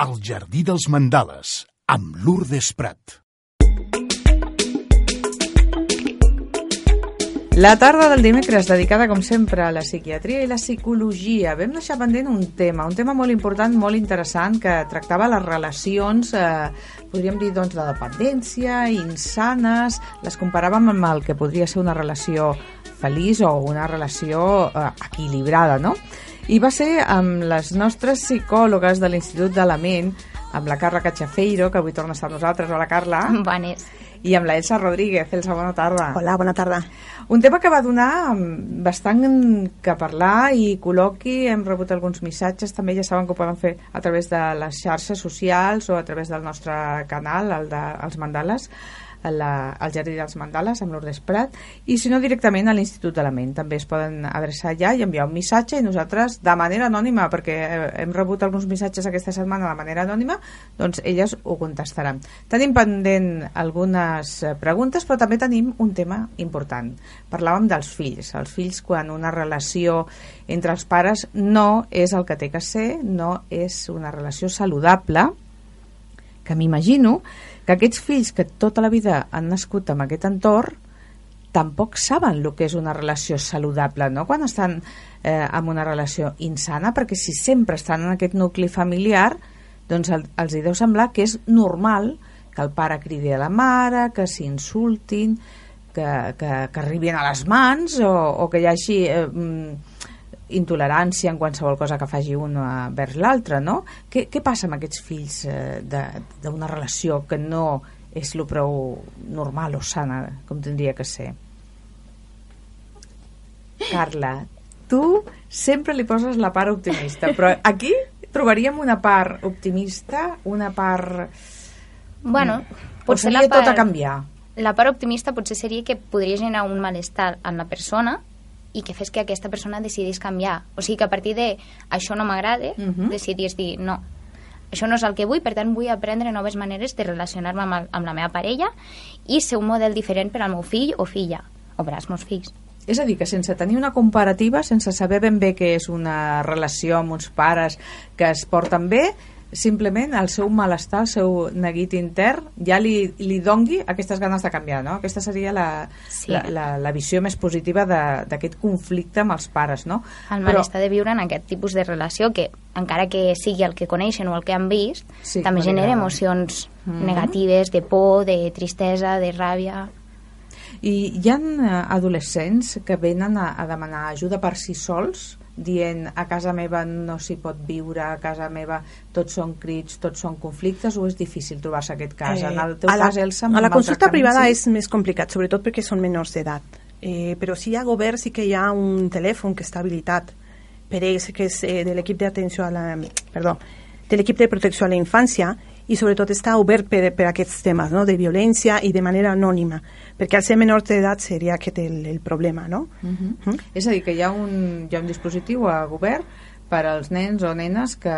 El jardí dels mandales, amb Lourdes Prat. La tarda del dimecres dedicada, com sempre, a la psiquiatria i la psicologia. Vam deixar pendent un tema, un tema molt important, molt interessant, que tractava les relacions, eh, podríem dir, doncs, de dependència, insanes, les comparàvem amb el que podria ser una relació feliç o una relació eh, equilibrada, no? I va ser amb les nostres psicòlogues de l'Institut de la Ment, amb la Carla Cachafeiro, que avui torna a estar amb nosaltres. Hola, Carla. Bones. I amb la Elsa Rodríguez. Elsa, bona tarda. Hola, bona tarda. Un tema que va donar mm, bastant que parlar i col·loqui. Hem rebut alguns missatges, també ja saben que ho poden fer a través de les xarxes socials o a través del nostre canal, el de, els mandales la, al Jardí dels Mandales amb l'Ordes Prat i si no directament a l'Institut de la Ment també es poden adreçar allà i enviar un missatge i nosaltres de manera anònima perquè hem rebut alguns missatges aquesta setmana de manera anònima doncs elles ho contestaran. Tenim pendent algunes eh, preguntes però també tenim un tema important. Parlàvem dels fills. Els fills quan una relació entre els pares no és el que té que ser no és una relació saludable que m'imagino que aquests fills que tota la vida han nascut en aquest entorn tampoc saben el que és una relació saludable, no? Quan estan eh, en una relació insana, perquè si sempre estan en aquest nucli familiar, doncs el, els hi deu semblar que és normal que el pare cridi a la mare, que s'insultin, que, que, que arribin a les mans o, o que hi hagi eh, intolerància en qualsevol cosa que faci un vers l'altre, no? Què, què passa amb aquests fills eh, d'una relació que no és el prou normal o sana com tindria que ser? Carla, tu sempre li poses la part optimista, però aquí trobaríem una part optimista, una part... Bueno, potser la part... tot a canviar? La part optimista potser seria que podria generar un malestar en la persona i que fes que aquesta persona decidís canviar. O sigui que a partir de això no m'agrada, uh mhm. -huh. decidís dir no, això no és el que vull, per tant vull aprendre noves maneres de relacionar-me amb, amb la meva parella i ser un model diferent per al meu fill o filla, o per als meus fills. És a dir, que sense tenir una comparativa, sense saber ben bé què és una relació amb uns pares que es porten bé, simplement el seu malestar, el seu neguit intern ja li, li dongui aquestes ganes de canviar, no? Aquesta seria la, sí. la, la, la visió més positiva d'aquest conflicte amb els pares, no? El malestar Però... de viure en aquest tipus de relació que, encara que sigui el que coneixen o el que han vist, sí, també genera emocions mm -hmm. negatives, de por, de tristesa, de ràbia... I hi ha eh, adolescents que venen a, a demanar ajuda per si sols dient a casa meva no s'hi pot viure, a casa meva tots són crits, tots són conflictes o és difícil trobar-se aquest cas? Eh, en el teu a la, cas, Elsa, a la consulta privada sí? és més complicat, sobretot perquè són menors d'edat. Eh, però si hi ha govern sí que hi ha un telèfon que està habilitat per ells, que és eh, de l'equip d'atenció a la... Perdó, de l'equip de protecció a la infància i sobretot està obert per, per aquests temes no? de violència i de manera anònima perquè al ser menor d'edat seria aquest el, el problema no? Uh -huh. Uh -huh. és a dir, que hi ha, un, hi ha un dispositiu a govern per als nens o nenes que,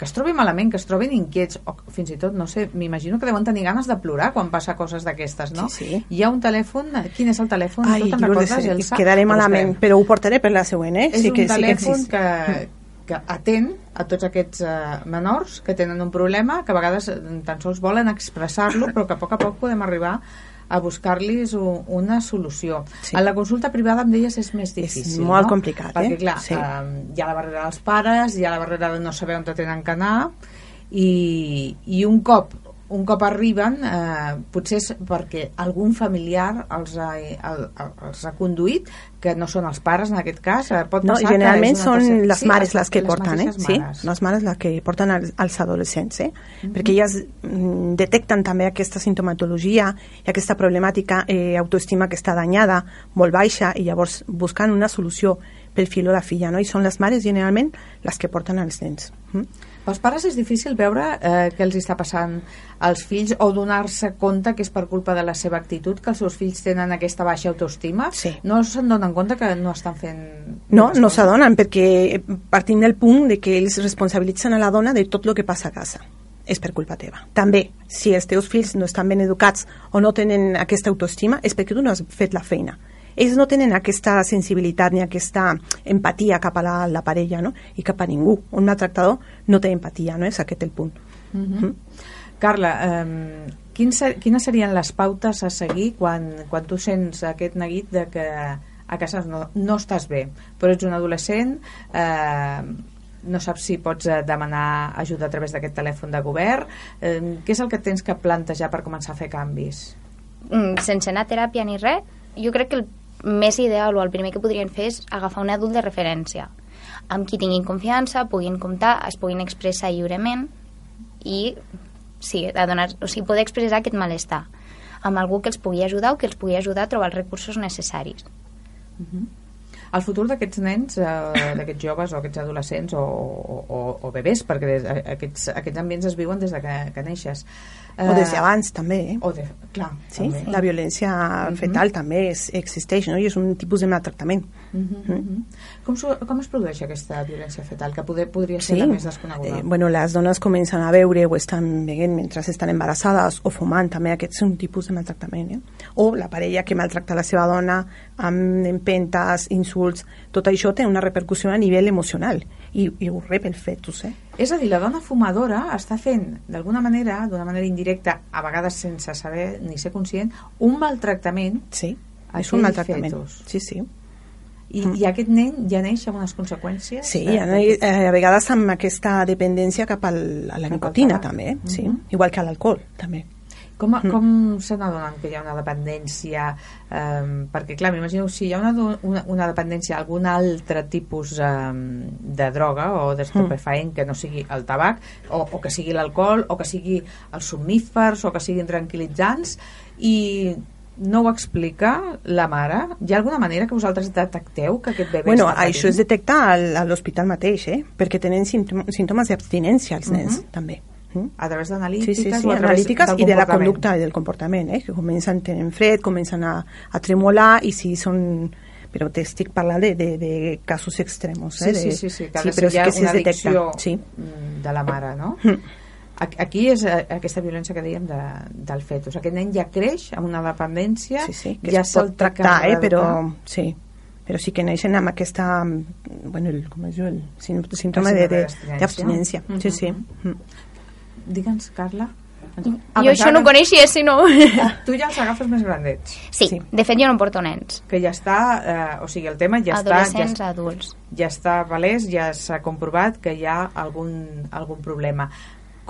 que es trobin malament, que es trobin inquiets o fins i tot, no sé, m'imagino que deuen tenir ganes de plorar quan passa coses d'aquestes, no? Sí, sí. Hi ha un telèfon, quin és el telèfon? Ai, tu te'n recordes, Elsa? Quedaré malament, però ho portaré per la següent, eh? És sí un que, telèfon sí que, que, que atén a tots aquests uh, menors que tenen un problema, que a vegades eh, tan sols volen expressar-lo, però que a poc a poc podem arribar a buscar-los una solució. Sí. En la consulta privada amb elles és més difícil, És molt no? complicat, Perquè, eh? clar, sí. eh, hi ha la barrera dels pares, hi ha la barrera de no saber on te tenen que anar, i, i un cop un cop arriben, eh, potser és perquè algun familiar els ha, el, els ha conduït, que no són els pares en aquest cas, eh, pot no, passar generalment són tercera... les mares les que les porten, eh? Sí, les mares les que porten els, els adolescents, eh? Mm -hmm. Perquè elles mm, detecten també aquesta sintomatologia i aquesta problemàtica eh, autoestima que està danyada, molt baixa, i llavors buscant una solució pel fill o la filla, no? I són les mares generalment les que porten els nens. Mm? Pels pares és difícil veure eh, què els està passant als fills o donar-se compte que és per culpa de la seva actitud que els seus fills tenen aquesta baixa autoestima? Sí. No se'n donen compte que no estan fent... No, no s'adonen perquè partim del punt de que ells responsabilitzen a la dona de tot el que passa a casa és per culpa teva. També, si els teus fills no estan ben educats o no tenen aquesta autoestima, és perquè tu no has fet la feina. Ells no tenen aquesta sensibilitat ni aquesta empatia cap a la, la parella no? i cap a ningú. Un maltractador no té empatia, no? és aquest el punt. Mm -hmm. mm? Carla, eh, quin ser, quines serien les pautes a seguir quan, quan tu sents aquest neguit de que a casa no, no estàs bé, però ets un adolescent, eh, no saps si pots eh, demanar ajuda a través d'aquest telèfon de govern. Eh, què és el que tens que plantejar per començar a fer canvis? Mm, sense anar a teràpia ni res, jo crec que el més ideal o el primer que podrien fer és agafar un adult de referència amb qui tinguin confiança, puguin comptar, es puguin expressar lliurement i sí, a donar, o sigui, poder expressar aquest malestar amb algú que els pugui ajudar o que els pugui ajudar a trobar els recursos necessaris. Uh -huh. El futur d'aquests nens, eh, d'aquests joves o aquests adolescents o, o, o bebès, perquè des, aquests, aquests ambients es viuen des de que, que neixes, o des d'abans també, eh? O de, clar, sí? També. La violència uh -huh. fetal també és, existeix, no? I és un tipus de maltractament. Uh uh -huh. Com, com es produeix aquesta violència fetal, que poder, podria ser sí. la més desconeguda? Eh, bueno, les dones comencen a veure o estan veient mentre estan embarassades o fumant, també aquest és un tipus de maltractament. Eh? O la parella que maltracta la seva dona amb empentes, insults, tot això té una repercussió a nivell emocional i, i ho rep el fetus, eh? És a dir, la dona fumadora està fent, d'alguna manera, d'una manera indirecta, a vegades sense saber ni ser conscient, un maltractament sí, és un maltractament. Fetus. Sí, sí. I, mm. I aquest nen ja neix amb unes conseqüències? Sí, de, eh, a vegades amb aquesta dependència cap al, a la nicotina, també, eh? mm -hmm. sí. Igual que a l'alcohol, també. Com, mm. com se n'adonen que hi ha una dependència? Um, perquè, clar, m'imagino si hi ha una, una, una dependència a algun altre tipus um, de droga o d'estupefaent mm. que no sigui el tabac, o, o que sigui l'alcohol, o que sigui els somnífers, o que siguin tranquil·litzants, i no ho explica la mare? Hi ha alguna manera que vosaltres detecteu que aquest bebè bueno, està patint? Això es detecta a l'hospital mateix, eh? perquè tenen símptomes d'abstinència els nens, uh -huh. també. A través d'analítiques sí, sí, sí, o a través analítiques i de la conducta i del comportament, eh? que comencen, tenen fred, comencen a, a tremolar i si són però t'estic parlant de, de, de casos extremos eh? sí, sí, sí, sí, que sí, però hi ha que una addicció sí. de la mare no? Aquí és eh, aquesta violència que dèiem de, del fetus aquest nen ja creix amb una dependència sí, sí, que ja pot tractar eh? però sí però sí que neixen amb aquesta bueno, el, com es diu, el símptoma d'abstinència sí, sí. Mm Digue'ns, Carla. Ah, jo això no ho coneixia, si no... Tu ja els agafes més grandets. Sí, sí, de fet jo no porto nens. Que ja està, eh, o sigui, el tema ja Adolescents, està... Ja, adults. Ja està palès, ja s'ha comprovat que hi ha algun, algun problema.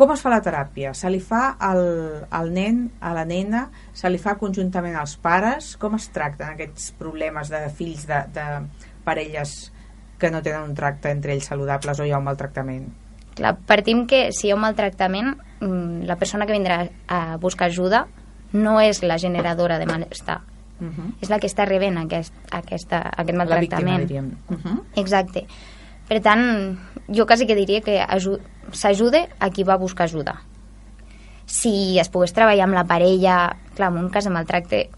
Com es fa la teràpia? Se li fa al, al nen, a la nena, se li fa conjuntament als pares? Com es tracten aquests problemes de fills de, de parelles que no tenen un tracte entre ells saludables o hi ha un maltractament? Clar, partim que si hi ha un maltractament, mm, la persona que vindrà a buscar ajuda no és la generadora de malestar, uh mhm. -huh. és la que està rebent aquest, aquesta, aquest maltractament. La víctima, diríem. Uh -huh. Exacte. Per tant, jo quasi que diria que s'ajude a qui va buscar ajuda. Si es pogués treballar amb la parella, clar, en un cas de maltracte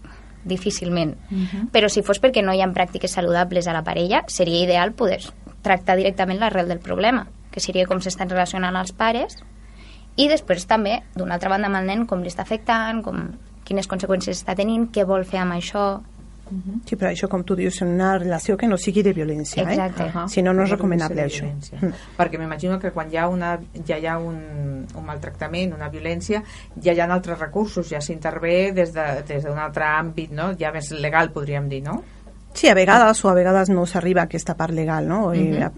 difícilment, uh -huh. però si fos perquè no hi ha pràctiques saludables a la parella, seria ideal poder tractar directament l'arrel del problema que seria com s'estan relacionant els pares, i després també, d'una altra banda, amb el nen, com li està afectant, com, quines conseqüències està tenint, què vol fer amb això... Uh -huh. Sí, però això, com tu dius, és una relació que no sigui de violència, Exacte. eh? Uh -huh. Si no, no és recomanable això. Mm. Perquè m'imagino que quan hi ha una, ja hi ha un, un maltractament, una violència, ja hi ha altres recursos, ja s'intervé des d'un de, des altre àmbit, no? ja més legal, podríem dir, no? Sí, a vegades o a vegades no s'arriba a aquesta part legal, no? Uh -huh. la,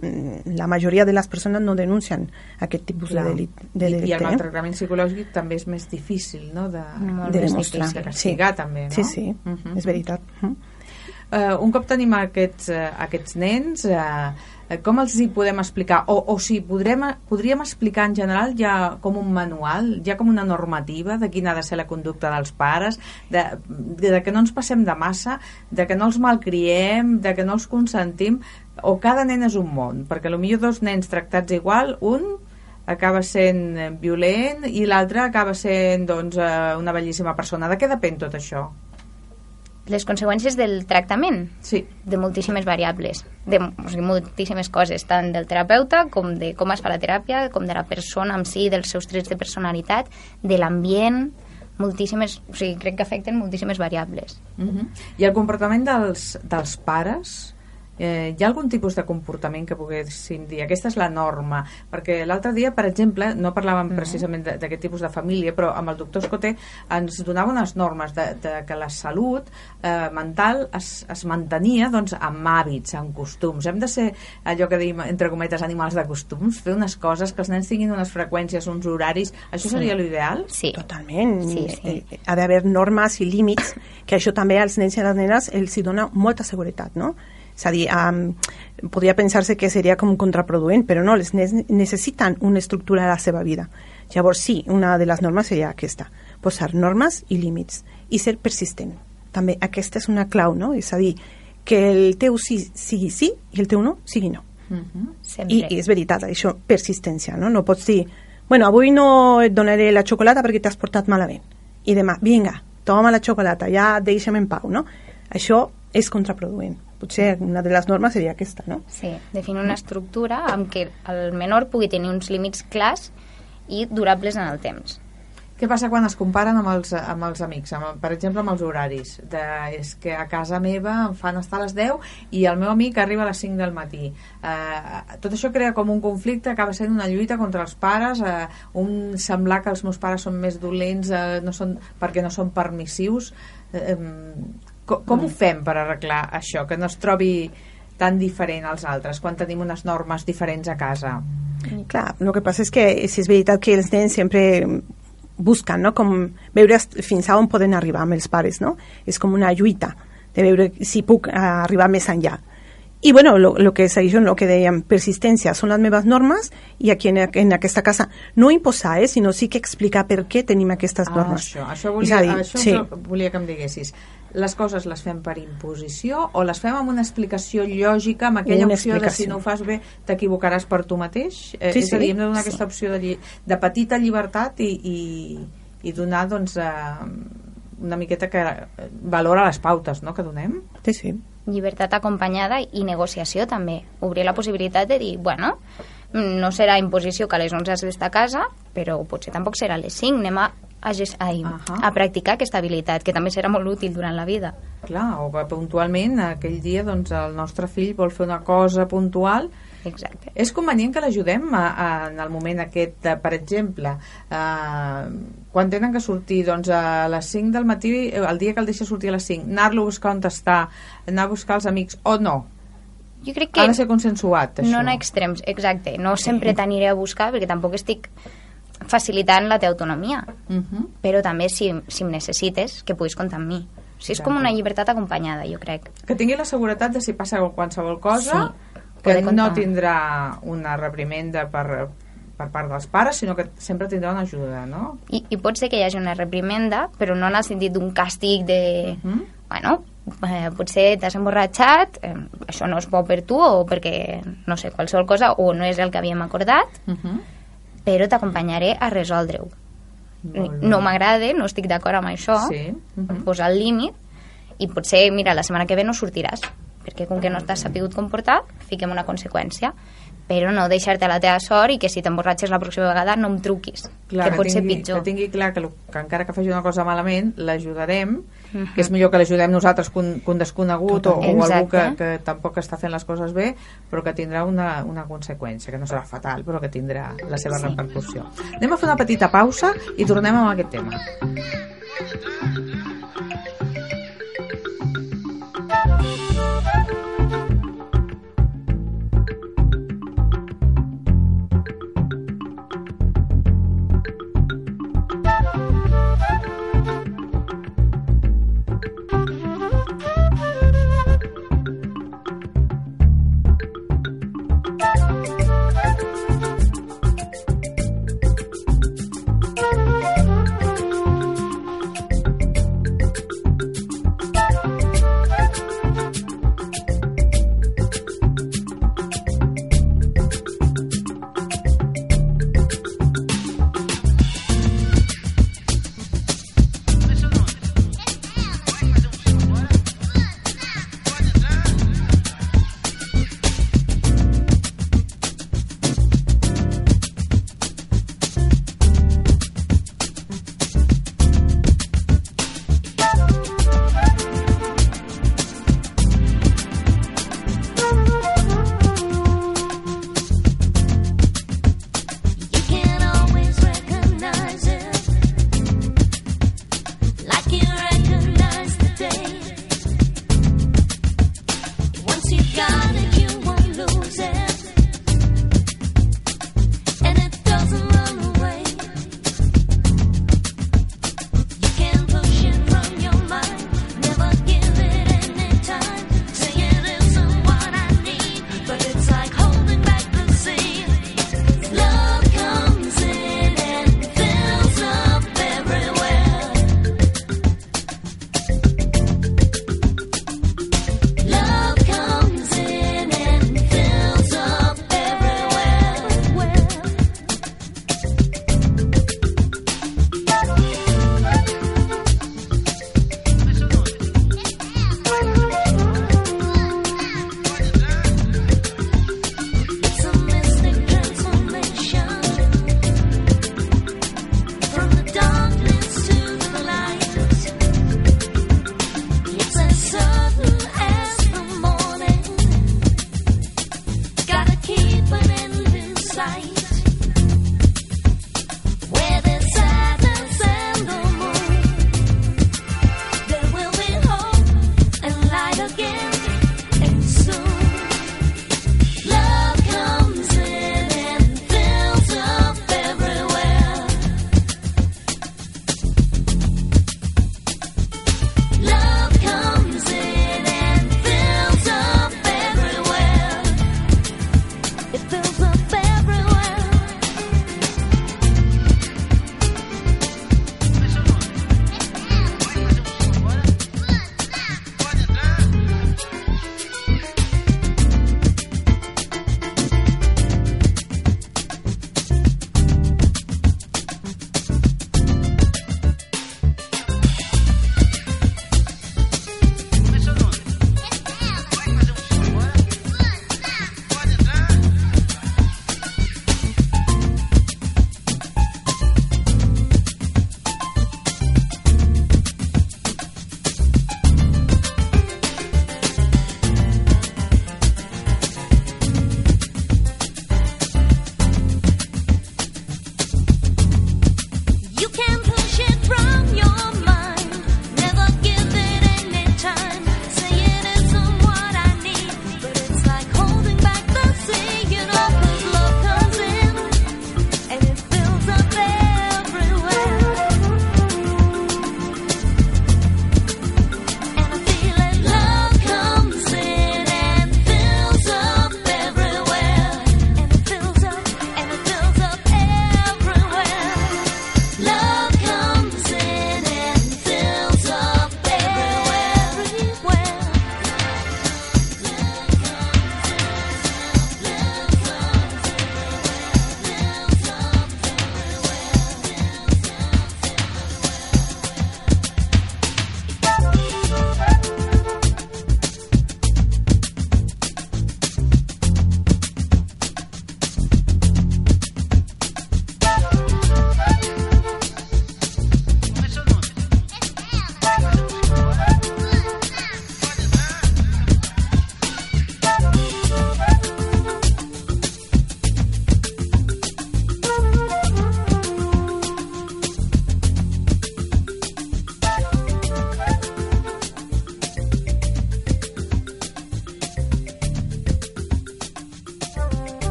la majoria de les persones no denuncien aquest tipus Clar. de, delit, de delicte. I, I el maltractament psicològic també és més difícil, no?, de, de demostrar. De castigar, sí. també, no? Sí, sí, uh -huh. és veritat. Uh -huh. uh, un cop tenim aquests, uh, aquests nens... Uh, Eh, com els hi podem explicar? O, o si podrem, podríem explicar en general ja com un manual, ja com una normativa de quina ha de ser la conducta dels pares, de, de, que no ens passem de massa, de que no els malcriem, de que no els consentim, o cada nen és un món, perquè potser dos nens tractats igual, un acaba sent violent i l'altre acaba sent doncs, eh, una bellíssima persona. De què depèn tot això? Les conseqüències del tractament sí. de moltíssimes variables de o sigui, moltíssimes coses, tant del terapeuta com de com es fa la teràpia, com de la persona en si, dels seus trets de personalitat, de l'ambient moltíssimes, o sigui, crec que afecten moltíssimes variables. Uh -huh. I el comportament dels, dels pares eh, hi ha algun tipus de comportament que poguéssim dir aquesta és la norma, perquè l'altre dia per exemple, no parlàvem mm. precisament d'aquest tipus de família, però amb el doctor Escoté ens donava unes normes de, de que la salut eh, mental es, es mantenia doncs, amb hàbits, amb costums hem de ser allò que diem, entre cometes animals de costums, fer unes coses que els nens tinguin unes freqüències, uns horaris això Sí. seria l'ideal? Sí. Totalment. Sí, sí. Eh, Ha d'haver normes i límits, que això també als nens i a les nenes els hi dona molta seguretat, no? És a dir, um, podria pensar-se que seria com contraproduent, però no, els nens necessiten una estructura a la seva vida. Llavors, sí, una de les normes seria aquesta, posar normes i límits i ser persistent. També aquesta és una clau, no? És a dir, que el teu sí sigui sí i el teu no sigui no. -huh. Sempre. I, I és veritat, això, persistència, no? No pots dir, bueno, avui no et donaré la xocolata perquè t'has portat malament. I demà, vinga, toma la xocolata, ja deixa'm en pau, no? Això és contraproduent. Potser una de les normes seria aquesta, no? Sí, definir una estructura amb què el menor pugui tenir uns límits clars i durables en el temps. Què passa quan es comparen amb els, amb els amics, amb, per exemple amb els horaris? De, és que a casa meva em fan estar a les 10 i el meu amic arriba a les 5 del matí. Eh, tot això crea com un conflicte, acaba sent una lluita contra els pares, eh, un semblar que els meus pares són més dolents eh, no són, perquè no són permissius. Eh, em, com, com ho fem per arreglar això, que no es trobi tan diferent als altres quan tenim unes normes diferents a casa? Clar, el que passa és que si és veritat que els nens sempre busquen, no?, com veure fins a on poden arribar amb els pares, no? És com una lluita de veure si puc eh, arribar més enllà. I, bueno, lo, lo que és això, el que dèiem, persistència, són les meves normes i aquí en, en aquesta casa no imposar, eh, sinó sí que explicar per què tenim aquestes Ah, normes. això, això, volia, a dir, això sí. volia que em diguessis. Les coses les fem per imposició o les fem amb una explicació lògica, amb aquella Una opció de si no ho fas bé t'equivocaràs per tu mateix? Eh, Sí, és a sí. dir, hem de donar Sí. aquesta opció de, de petita llibertat i, i, i donar doncs, eh, una miqueta que valora les pautes no?, que donem. Sí, sí. Llibertat acompanyada i negociació també. Obrir la possibilitat de dir, bueno, no serà imposició que a les 11 has d'estar a casa, però potser tampoc serà a les 5. Anem a, a, a, a practicar aquesta habilitat, que també serà molt útil durant la vida. Clar, o puntualment aquell dia doncs, el nostre fill vol fer una cosa puntual Exacte. És convenient que l'ajudem en el moment aquest, de, per exemple, eh, quan tenen que sortir doncs, a les 5 del matí, eh, el dia que el deixa sortir a les 5, anar-lo a buscar on està, anar a buscar els amics, o no? Jo crec Que... Ha de ser consensuat, això. no en extrems, exacte. No sempre t'aniré a buscar, perquè tampoc estic facilitant la teva autonomia. Uh -huh. Però també, si, si em necessites, que puguis comptar amb mi. O sigui, és com una llibertat acompanyada, jo crec. Que tingui la seguretat de si passa qualsevol cosa, Sí, poder comptar. no tindrà una reprimenda per, per part dels pares, sinó que sempre tindrà una ajuda, no? I, I pot ser que hi hagi una reprimenda, però no en el sentit d'un càstig de... Uh -huh. Bueno, eh, potser t'has emborratxat, eh, això no és bo per tu, o perquè, no sé, qualsevol cosa, o no és el que havíem acordat, Uh -huh. però t'acompanyaré a resoldre-ho. No m'agrada, no estic d'acord amb això, Sí. Uh -huh. posar el límit, i potser, mira, la setmana que ve no sortiràs, perquè com que no t'has sapigut comportar, fiquem una conseqüència però no deixar-te la teva sort i que si t'emborratxes la pròxima vegada no em truquis, Clar, que pot ser tingui, pitjor. Que tingui clar que, lo- que encara que faci una cosa malament, l'ajudarem, Mhm. que és millor que l'ajudem nosaltres que un, que un desconegut o, o Totalment. algú que, que tampoc està fent les coses bé, però que tindrà una, una conseqüència, que no serà fatal, però que tindrà la seva Sí. repercussió. Anem a fer una petita pausa i tornem amb aquest tema.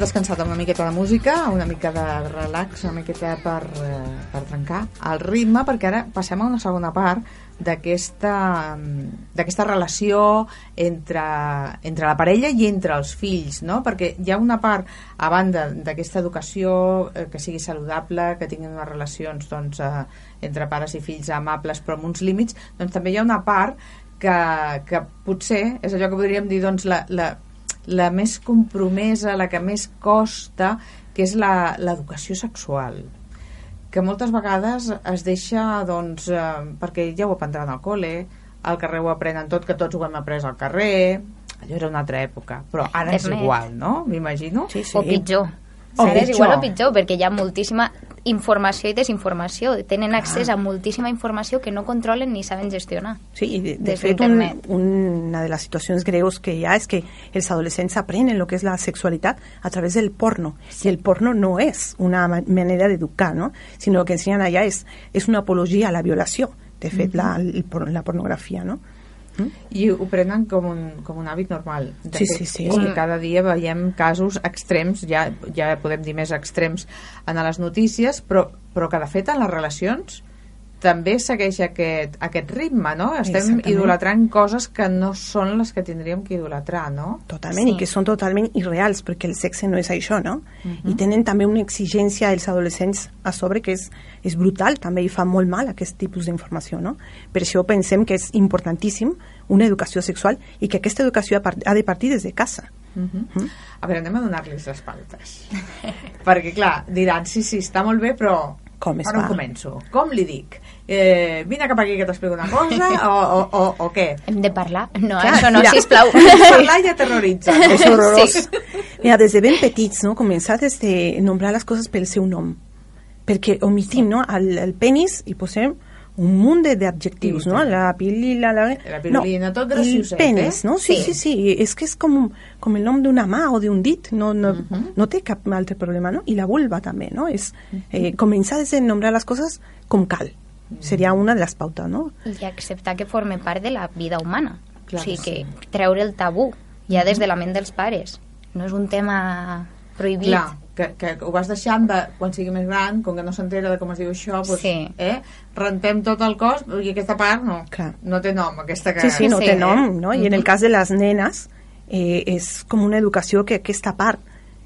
Descansat amb una miqueta de música, una mica de relax, una miqueta per, eh, per trencar el ritme, perquè ara passem a una segona part d'aquesta d'aquesta relació entre, entre la parella i entre els fills, no? perquè hi ha una part, a banda d'aquesta educació eh, que sigui saludable, que tinguin unes relacions doncs, eh, entre pares i fills amables però amb uns límits, doncs també hi ha una part que, que potser és allò que podríem dir doncs, la, la, la més compromesa, la que més costa, que és l'educació sexual que moltes vegades es deixa doncs, eh, perquè ja ho aprendran al col·le al carrer ho aprenen tot, que tots ho hem après al carrer allò era una altra època però ara és igual, no? M'imagino sí, sí. o pitjor o Ara és igual o pitjor, perquè hi ha moltíssima informació i desinformació. Tenen accés ah. a moltíssima informació que no controlen ni saben gestionar. Sí, i de, de fet, un, una de les situacions greus que hi ha és que els adolescents aprenen el que és la sexualitat a través del porno. Sí. I el porno no és una manera d'educar, no? sinó que ensenyen allà és, és una apologia a la violació, de fet, mm -hmm. la, la pornografia, no? I ho prenen com un, com un hàbit normal. De sí, fet, sí, sí. I cada dia veiem casos extrems, ja, ja podem dir més extrems en les notícies, però, però que de fet en les relacions també segueix aquest, aquest ritme, no? Estem Exactament. idolatrant coses que no són les que tindríem que idolatrar, no? Totalment, sí. i que són totalment irreals, perquè el sexe no és això, no? Uh mhm. -huh. I tenen també una exigència als adolescents a sobre que és, és brutal, també i fa molt mal aquest tipus d'informació, no? Per això pensem que és importantíssim una educació sexual i que aquesta educació ha de partir des de casa. Uh -huh. uh -huh. A veure, anem a donar-los les pautes. perquè, clar, diran, sí, sí, està molt bé, però com es Ara fa? començo. Com li dic? Eh, vine cap aquí que t'explico una cosa o, o, o, o què? Hem de parlar? No, Clar, això no, mira, sisplau. parlar i aterroritza. És horrorós. Sí. Mira, des de ben petits, no? començar des de nombrar les coses pel seu nom. Perquè omitim, no? El, el penis i posem un munt d'adjectius, no? La pilila, la... La pirulina, no, tot gracioset, el penis, eh? no? Sí, sí, sí, sí, és que és com, com el nom d'una mà o d'un dit, no, no, uh. -huh. no té cap altre problema, no? I la vulva també, no? És eh, començar a nombrar les coses com cal. -huh. Seria una de les pautes, no? I acceptar que forme part de la vida humana. Clar o sigui, que, sí. que treure el tabú, ja des de la ment dels pares. No és un tema prohibit. Clar que, que ho vas deixant de, quan sigui més gran, com que no s'entera de com es diu això, doncs, sí. eh, rentem tot el cos i aquesta part no, Clar. no té nom. Aquesta que... Sí, sí, no sí, té eh? nom, no? I en el cas de les nenes eh, és com una educació que aquesta part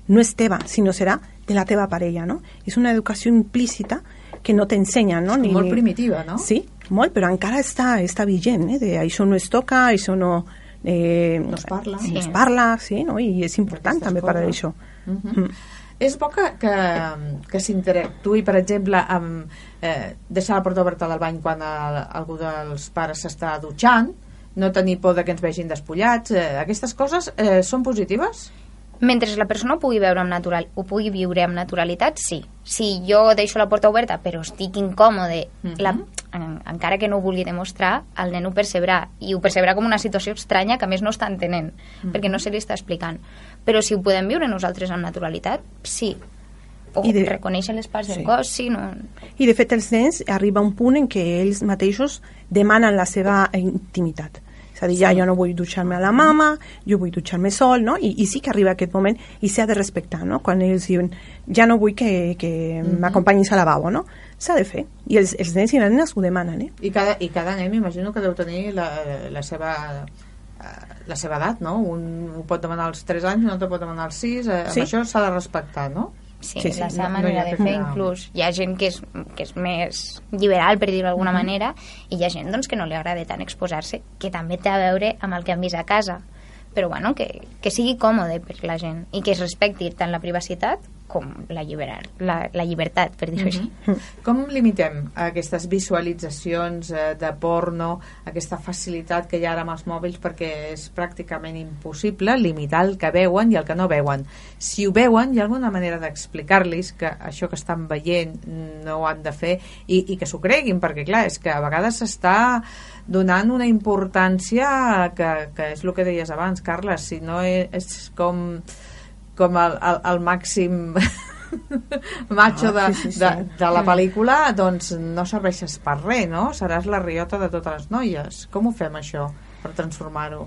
no és teva, sinó serà de la teva parella, no? És una educació implícita que no t'ensenya, no? Ni, molt primitiva, no? Sí, molt, però encara està, està vigent, eh? De, això no es toca, això no... Eh, no es parla. Sí. No es parla, sí, no? I és important també parlar d'això. Uh -huh. mm. És bo que, que, que s'interactuï, per exemple, amb eh, deixar la porta oberta del bany quan el, algú dels pares s'està dutxant, no tenir por de que ens vegin despullats, eh, aquestes coses eh, són positives? Mentre la persona ho pugui veure amb natural, ho pugui viure amb naturalitat, sí. Si jo deixo la porta oberta però estic incòmode, uh -huh. la, en, encara que no ho vulgui demostrar, el nen ho percebrà i ho percebrà com una situació estranya que a més no està entenent, uh -huh. perquè no se li està explicant. Però si ho podem viure nosaltres amb naturalitat, sí. O I de... reconèixer les parts sí. del cos, sí. No... I de fet els nens arriba un punt en què ells mateixos demanen la seva intimitat. És a dir, ja jo no vull dutxar-me a la mama, jo vull dutxar-me sol, no? I, I sí que arriba aquest moment i s'ha de respectar, no? Quan ells diuen, ja no vull que, que mm -hmm. m'acompanyin al lavabo, no? S'ha de fer. I els, els nens i les nenes ho demanen, eh? I cada, i cada nen m'imagino que deu tenir la, la seva la seva edat, no? Un ho pot demanar als 3 anys, un altre pot demanar als 6, eh, sí. amb això s'ha de respectar, no? Sí, sí, sí, la seva no, manera no de fer, inclús hi ha gent que és, que és més liberal, per dir-ho d'alguna mm -hmm. manera, i hi ha gent doncs, que no li agrada tant exposar-se, que també té a veure amb el que han vist a casa. Però bueno, que, que sigui còmode per la gent i que es respecti tant la privacitat com la, lliberar, la, la llibertat, per dir-ho mm -hmm. així. Com limitem aquestes visualitzacions eh, de porno, aquesta facilitat que hi ha ara amb els mòbils perquè és pràcticament impossible limitar el que veuen i el que no veuen. Si ho veuen, hi ha alguna manera d'explicar-los que això que estan veient no ho han de fer i, i que s'ho creguin, perquè clar, és que a vegades s'està donant una importància que, que és el que deies abans, Carles, si no és, és com com el, el, el màxim macho de, ah, sí, sí, sí. de, de la pel·lícula doncs no serveixes per res no? seràs la riota de totes les noies com ho fem això per transformar-ho?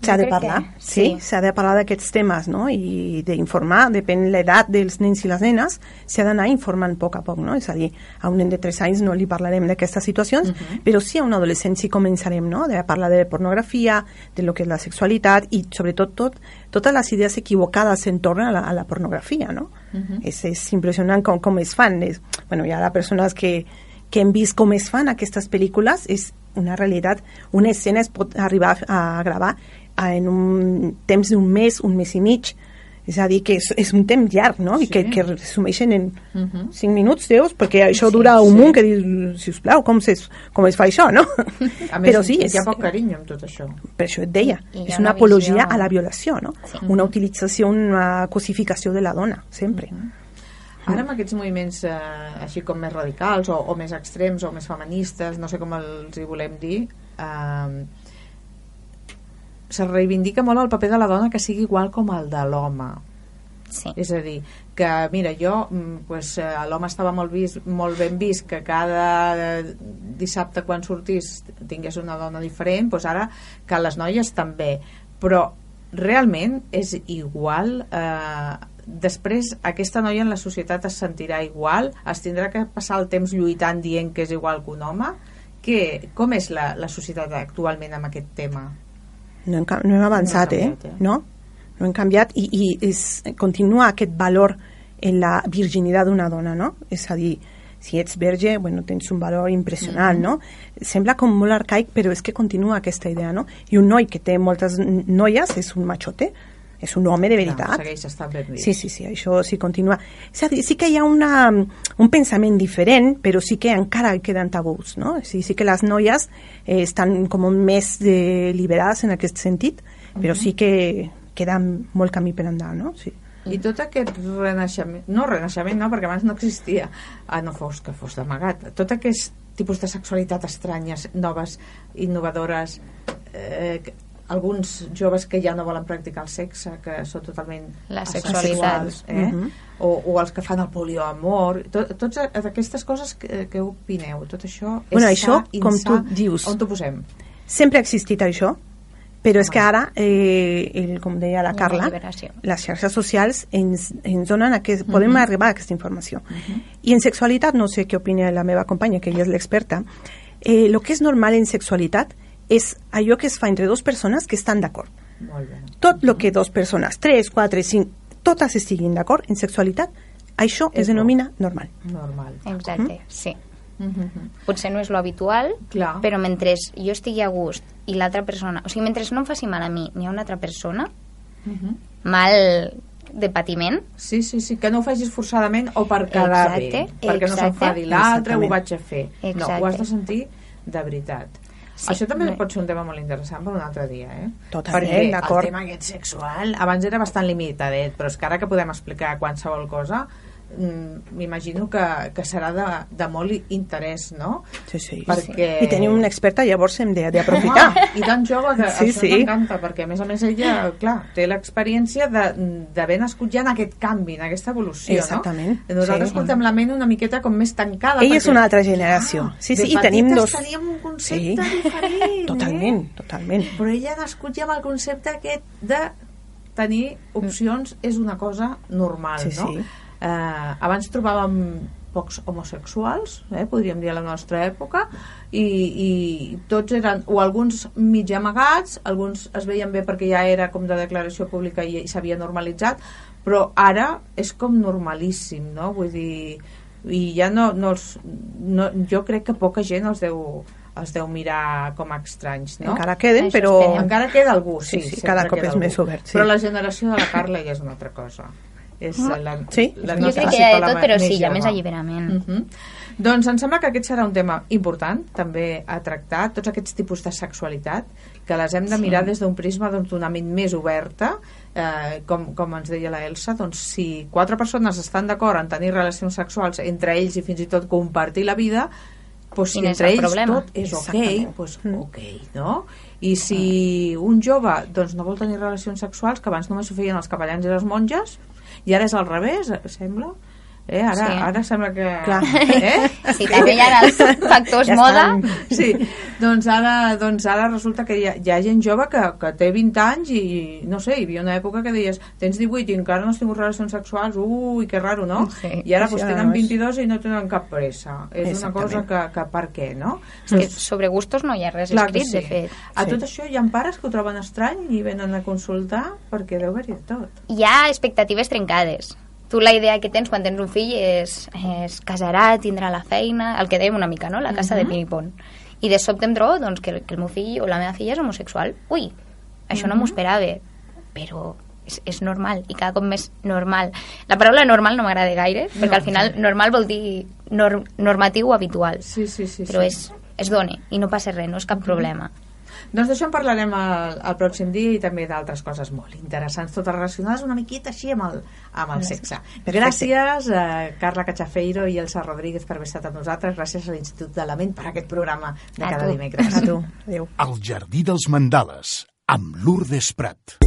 S'ha de parlar, que sí, sí. s'ha de parlar d'aquests temes, no? I d'informar, depèn l'edat dels nens i les nenes, s'ha d'anar informant a poc a poc, no? És a dir, a un nen de 3 anys no li parlarem d'aquestes situacions, però sí a un adolescent sí començarem, no? De parlar de pornografia, de lo que és la sexualitat i sobretot tot, totes les idees equivocades en torno a la, a la pornografia, no? és, és impressionant com, com es fan. És, bueno, hi ha persones que, que hem vist com es fan aquestes pel·lícules, és una realitat, una escena es pot arribar a gravar en un temps d'un mes, un mes i mig, és a dir, que és, és un temps llarg, no? I Sí. que, que resumeixen en Uh -huh. 5 minuts, 10, perquè això Sí, dura un sí. munt que dius, sisplau, com, es, com es fa això, no? A més, Però sí, és, hi ha poc carinyo amb tot això. per això et deia, I és una una apologia visió- a la violació, no? Sí. Una utilització, una cosificació de la dona, sempre. Ara amb aquests moviments eh, així com més radicals o, o més extrems o més feministes, no sé com els hi volem dir, eh, se reivindica molt el paper de la dona que sigui igual com el de l'home. Sí. És a dir, que mira, jo mm, pues, eh, l'home estava molt, vist, molt ben vist que cada eh, dissabte quan sortís tingués una dona diferent, doncs ara que les noies també. Però realment és igual eh, després aquesta noia en la societat es sentirà igual es tindrà que passar el temps lluitant dient que és igual que un home que, com és la, la societat actualment amb aquest tema? No hem, no hem avançat, No hem eh? canviat, eh? No? No hem canviat i, i és, continua aquest valor en la virginitat d'una dona, no? És a dir, si ets verge, bueno, tens un valor impressionant, Mhm. no? Sembla com molt arcaic, però és que continua aquesta idea, no? I un noi que té moltes noies és un machote, és un home de veritat. segueix estant ben vist. Sí, sí, sí, això sí continua. És a dir, sí que hi ha una, un pensament diferent, però sí que encara queden tabús, no? Sí, sí que les noies eh, estan com més eh, liberades en aquest sentit, però sí que queda molt camí per endavant, no? Sí. I tot aquest renaixement, no renaixement no, perquè abans no existia, ah, no fos que fos d'amagat, tot aquest tipus de sexualitat estranyes, noves, innovadores, eh, alguns joves que ja no volen practicar el sexe, que són totalment La asexuals, sexualitat. eh? Mhm. o, o els que fan el polioamor, tot, tots aquestes coses, que, què opineu? Tot això és Bueno, sa, això, com insà? tu dius. On t'ho posem? Sempre ha existit això, però és que ara, eh, el, com deia la Carla, les xarxes socials ens, ens donen aquest, podem arribar a aquesta informació. I en sexualitat, no sé què opina la meva companya, que ella és l'experta, eh, el que és normal en sexualitat és allò que es fa entre dues persones que estan d'acord. Molt bé. Tot el que dues persones, tres, quatre, cinc, totes estiguin d'acord en sexualitat, això es denomina normal. Normal. Exacte, sí. Mhm. Potser no és lo habitual, Clar. però mentre jo estigui a gust i l'altra persona... O sigui, mentre no em faci mal a mi ni a una altra persona, Mhm. mal de patiment, Sí, sí, sí, que no ho facis forçadament o per quedar Exacte, bé, perquè no exacte. s'enfadi l'altre, ho vaig a fer. No, Exacte. ho has de sentir de veritat. Sí, Això també no- pot ser un tema molt interessant per un altre dia, eh? Totalment, Perquè el tema aquest sexual abans era bastant limitadet, però és que ara que podem explicar qualsevol cosa m'imagino que, que serà de, de molt interès, no? Sí, sí. Perquè... I tenim una experta, llavors hem de- d'aprofitar. Home, I tan jove que Sí, això sí. m'encanta, perquè a més a més ella, clar, té l'experiència de- d'haver nascut ja en aquest canvi, en aquesta evolució, Exactament, no? Nosaltres sí. portem la ment una miqueta com més tancada. Ella és perquè, una altra generació. clar, Sí, sí, i tenim dos- teníem un concepte diferent, totalment, eh? totalment. Però ella ha nascut ja amb el concepte aquest de tenir opcions és una cosa normal, Sí, no? sí. Eh, abans trobàvem pocs homosexuals, eh, podríem dir a la nostra època, i, i tots eren, o alguns mig amagats, alguns es veien bé perquè ja era com de declaració pública i, i s'havia normalitzat, però ara és com normalíssim, no? Vull dir, i ja no, no, els, no jo crec que poca gent els deu, els deu mirar com a estranys, no? Encara queden, però... Encara queda algú, sí. Sí, sí, cada cop és algú. més obert, sí. Però la generació de la Carla ja és una altra cosa. És la, Sí. la jo nostra crec que hi ha de tot, però sí, hi ha més alliberament. Mhm. Doncs em sembla que aquest serà un tema important també a tractar, tots aquests tipus de sexualitat que les hem de Sí. mirar des d'un prisma doncs, d'una ment més oberta eh, com, com ens deia la Elsa doncs si quatre persones estan d'acord en tenir relacions sexuals entre ells i fins i tot compartir la vida doncs si és entre el ells problema? tot és ok Exactament. doncs ok, no? i si un jove doncs, no vol tenir relacions sexuals que abans només ho feien els capellans i les monges i ara és al revés, sembla Eh? Ara, Sí. ara sembla que... Clar. Eh? Sí, també hi ha els factors Ja moda. estan. Sí, doncs ara, doncs ara resulta que hi ha, hi ha gent jove que, que té 20 anys i, no sé, hi havia una època que deies tens 18 i encara no has tingut relacions sexuals, ui, que raro, no? Sí. I ara Sí, ara tenen no és- 22 i no tenen cap pressa. És una cosa que, que per què, no? És que sobre gustos no hi ha res Clar escrit, de fet. A Sí. tot això hi ha pares que ho troben estrany i venen a consultar perquè deu haver-hi tot. Hi ha expectatives trencades. Tu la idea que tens quan tens un fill és, és casarà, tindrà la feina, el que dèiem una mica, no? La casa de ping-pong. I de sobte em trobo doncs, que, que el meu fill o la meva filla és homosexual. Ui, això no m'ho esperava, però és, és normal i cada cop més normal. La paraula normal no m'agrada gaire, perquè No, al final normal vol dir nor normatiu o habitual. Sí, sí, sí. però sí. és, és doni i no passa res, no és cap problema. Doncs d'això en parlarem el, el pròxim dia i també d'altres coses molt interessants, totes relacionades una miqueta així amb el, amb el sexe. Perfecte. Gràcies a Carla Cachafeiro i Elsa Rodríguez per haver estat amb nosaltres, gràcies a l'Institut de la Ment per aquest programa de A cada tu. dimecres. A tu. Adéu. El jardí dels mandales, amb Lourdes Prat.